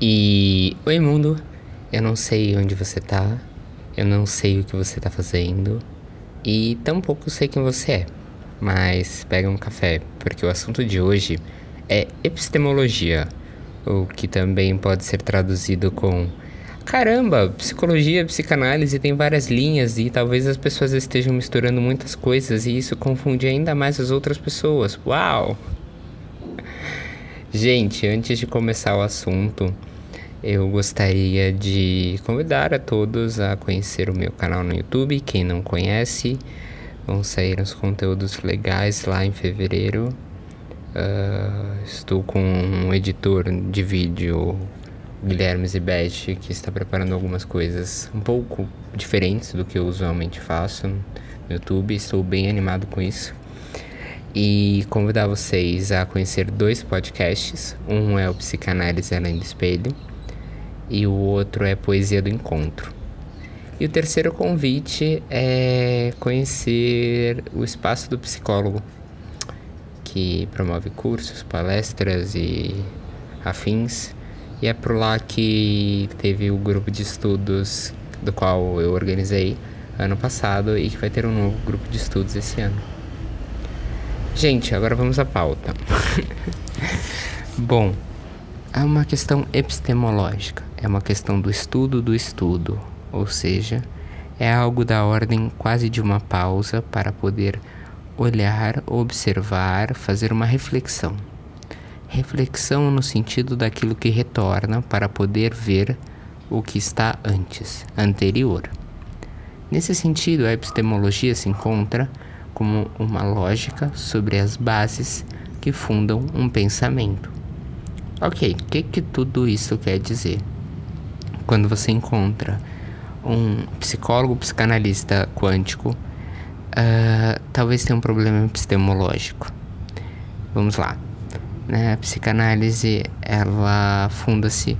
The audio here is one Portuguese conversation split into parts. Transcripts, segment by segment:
E oi mundo, eu não sei onde você tá, eu não sei o que você tá fazendo e tampouco sei quem você é. Mas pega um café, porque o assunto de hoje é epistemologia, o que também pode ser traduzido com caramba, psicologia, psicanálise tem várias linhas e talvez as pessoas estejam misturando muitas coisas e isso confunde ainda mais as outras pessoas. Uau! Gente, antes de começar o assunto, eu gostaria de convidar a todos a conhecer o meu canal no YouTube. Quem não conhece, vão sair uns conteúdos legais lá em fevereiro. Uh, estou com um editor de vídeo, Guilherme Zibete, que está preparando algumas coisas um pouco diferentes do que eu usualmente faço no YouTube. Estou bem animado com isso. E convidar vocês a conhecer dois podcasts. Um é o Psicanálise Além do Espelho e o outro é Poesia do Encontro. E o terceiro convite é conhecer o Espaço do Psicólogo, que promove cursos, palestras e afins. E é por lá que teve o grupo de estudos do qual eu organizei ano passado e que vai ter um novo grupo de estudos esse ano. Gente, agora vamos à pauta. Bom, é uma questão epistemológica é uma questão do estudo do estudo, ou seja, é algo da ordem quase de uma pausa para poder olhar, observar, fazer uma reflexão. Reflexão no sentido daquilo que retorna para poder ver o que está antes, anterior. Nesse sentido, a epistemologia se encontra como uma lógica sobre as bases que fundam um pensamento. Ok, o que, que tudo isso quer dizer? quando você encontra um psicólogo, psicanalista quântico, uh, talvez tenha um problema epistemológico. Vamos lá. Né? A psicanálise, ela funda-se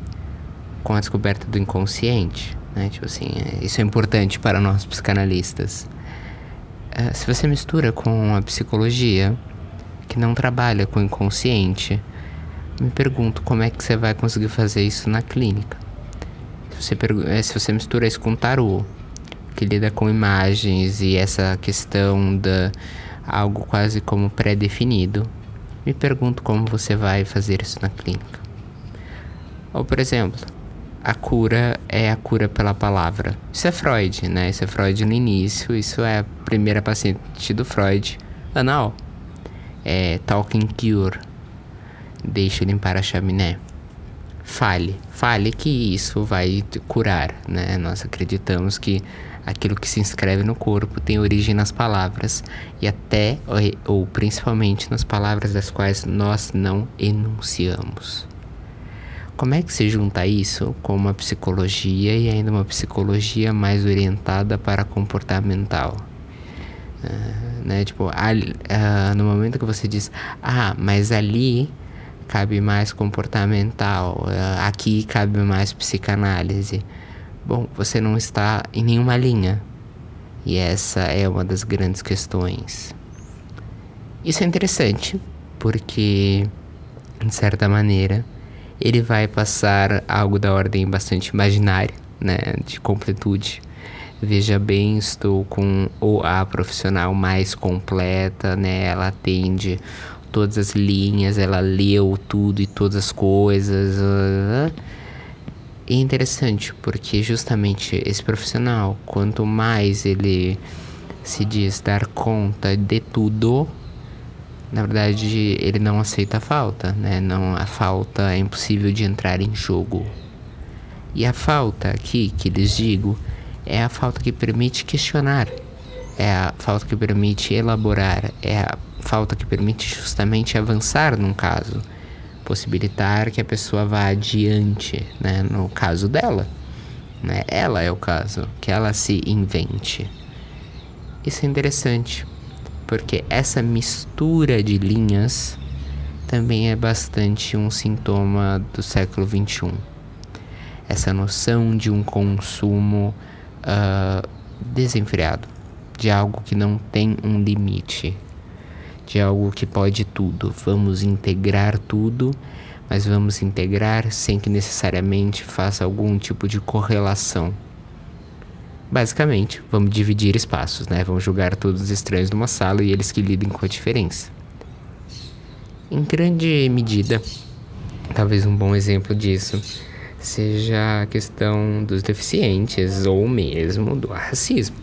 com a descoberta do inconsciente. Né? Tipo assim, é, isso é importante para nós psicanalistas. Uh, se você mistura com a psicologia, que não trabalha com o inconsciente, me pergunto como é que você vai conseguir fazer isso na clínica você, é, se você mistura isso com tarô, que lida com imagens e essa questão da algo quase como pré-definido, me pergunto como você vai fazer isso na clínica. Ou, por exemplo, a cura é a cura pela palavra. Isso é Freud, né? Isso é Freud no início, isso é a primeira paciente do Freud, anal. É Talking Cure. Deixa limpar a chaminé fale, fale que isso vai curar, né? Nós acreditamos que aquilo que se inscreve no corpo tem origem nas palavras e até ou principalmente nas palavras das quais nós não enunciamos. Como é que se junta isso com uma psicologia e ainda uma psicologia mais orientada para comportamental? Uh, né? Tipo, uh, no momento que você diz, ah, mas ali cabe mais comportamental, eh, aqui cabe mais psicanálise. Bom, você não está em nenhuma linha. E essa é uma das grandes questões. Isso é interessante, porque, de certa maneira, ele vai passar algo da ordem bastante imaginária, né, de completude. Veja bem, estou com o a profissional mais completa, né? Ela atende todas as linhas, ela leu tudo e todas as coisas. Uh, e é interessante porque justamente esse profissional, quanto mais ele se diz dar conta de tudo, na verdade ele não aceita a falta, né? Não, a falta é impossível de entrar em jogo. E a falta aqui que lhes digo é a falta que permite questionar, é a falta que permite elaborar, é a falta que permite justamente avançar num caso, possibilitar que a pessoa vá adiante, né? No caso dela, né? Ela é o caso, que ela se invente. Isso é interessante, porque essa mistura de linhas também é bastante um sintoma do século XXI. Essa noção de um consumo uh, desenfreado, de algo que não tem um limite, de algo que pode tudo. Vamos integrar tudo, mas vamos integrar sem que necessariamente faça algum tipo de correlação. Basicamente, vamos dividir espaços, né? Vamos julgar todos os estranhos numa sala e eles que lidem com a diferença. Em grande medida, talvez um bom exemplo disso seja a questão dos deficientes ou mesmo do racismo.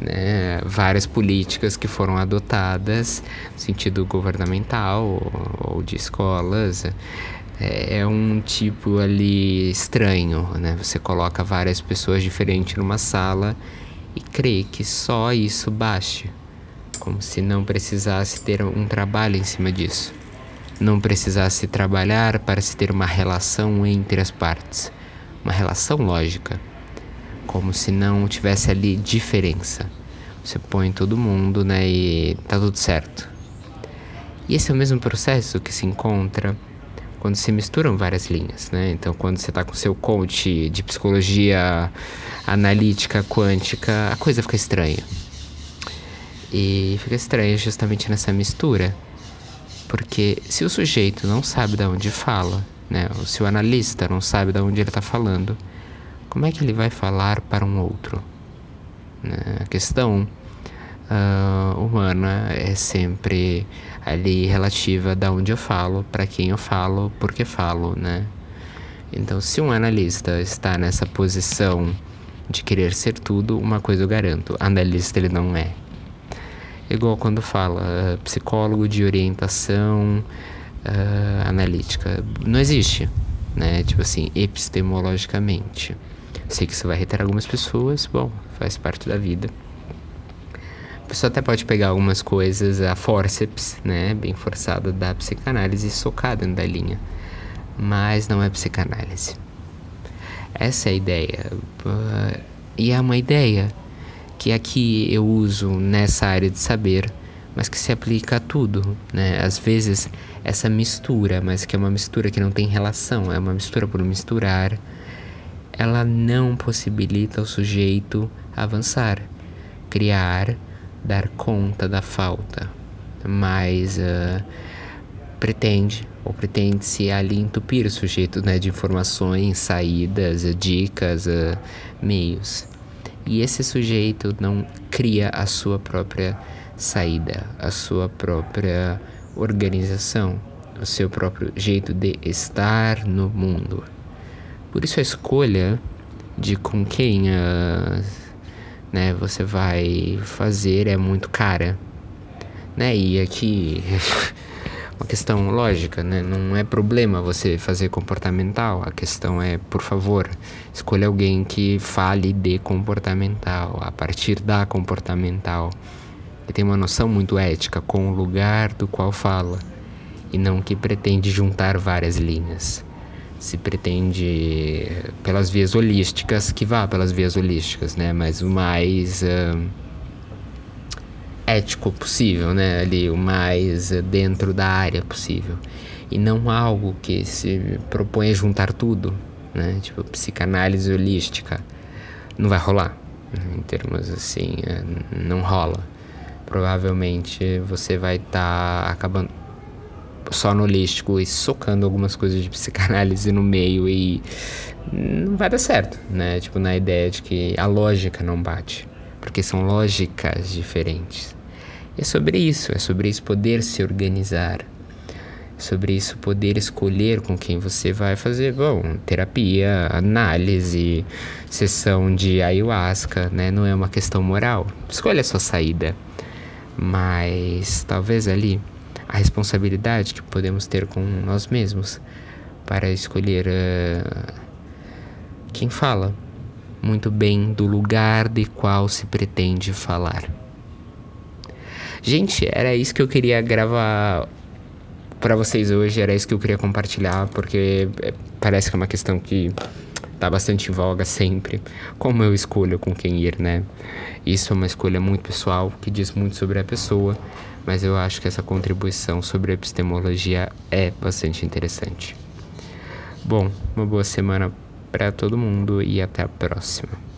Né? Várias políticas que foram adotadas no sentido governamental ou, ou de escolas é, é um tipo ali estranho, né? Você coloca várias pessoas diferentes numa sala e crê que só isso baste, como se não precisasse ter um trabalho em cima disso não precisasse trabalhar para se ter uma relação entre as partes, uma relação lógica, como se não tivesse ali diferença. Você põe todo mundo, né, e tá tudo certo. E esse é o mesmo processo que se encontra quando se misturam várias linhas, né? Então, quando você está com seu coach de psicologia analítica quântica, a coisa fica estranha. E fica estranha justamente nessa mistura porque se o sujeito não sabe de onde fala, né, ou se o analista não sabe de onde ele está falando, como é que ele vai falar para um outro? Né? A questão uh, humana é sempre ali relativa da onde eu falo, para quem eu falo, por que falo, né? Então, se um analista está nessa posição de querer ser tudo, uma coisa eu garanto, analista ele não é. Igual quando fala uh, psicólogo de orientação uh, analítica. Não existe, né? Tipo assim, epistemologicamente. Sei que isso vai reter algumas pessoas, bom, faz parte da vida. A pessoa até pode pegar algumas coisas, a forceps, né, bem forçada da psicanálise, dentro da linha. Mas não é psicanálise. Essa é a ideia. Uh, e é uma ideia que aqui eu uso nessa área de saber, mas que se aplica a tudo, né? Às vezes essa mistura, mas que é uma mistura que não tem relação, é uma mistura por misturar, ela não possibilita o sujeito avançar, criar, dar conta da falta, mas uh, pretende ou pretende-se ali entupir o sujeito né, de informações, saídas, dicas, uh, meios. E esse sujeito não cria a sua própria saída, a sua própria organização, o seu próprio jeito de estar no mundo. Por isso a escolha de com quem uh, né, você vai fazer é muito cara. Né? E aqui uma questão lógica, né? Não é problema você fazer comportamental. A questão é, por favor, escolha alguém que fale de comportamental, a partir da comportamental. Que tem uma noção muito ética com o lugar do qual fala e não que pretende juntar várias linhas. Se pretende pelas vias holísticas, que vá pelas vias holísticas, né? Mas o mais uh, ético possível, né? Ali, o mais dentro da área possível. E não algo que se propõe a juntar tudo, né? Tipo, psicanálise holística. Não vai rolar, né? em termos assim, é, não rola. Provavelmente você vai estar tá acabando só holístico e socando algumas coisas de psicanálise no meio e não vai dar certo, né? Tipo, na ideia de que a lógica não bate, porque são lógicas diferentes. E é sobre isso, é sobre isso poder se organizar. É sobre isso poder escolher com quem você vai fazer, bom, terapia, análise, sessão de ayahuasca, né? Não é uma questão moral. Escolha a sua saída. Mas talvez ali a responsabilidade que podemos ter com nós mesmos para escolher uh, quem fala muito bem do lugar de qual se pretende falar. Gente, era isso que eu queria gravar para vocês hoje, era isso que eu queria compartilhar, porque é, parece que é uma questão que tá bastante em voga sempre. Como eu escolho com quem ir, né? Isso é uma escolha muito pessoal, que diz muito sobre a pessoa, mas eu acho que essa contribuição sobre epistemologia é bastante interessante. Bom, uma boa semana para todo mundo e até a próxima.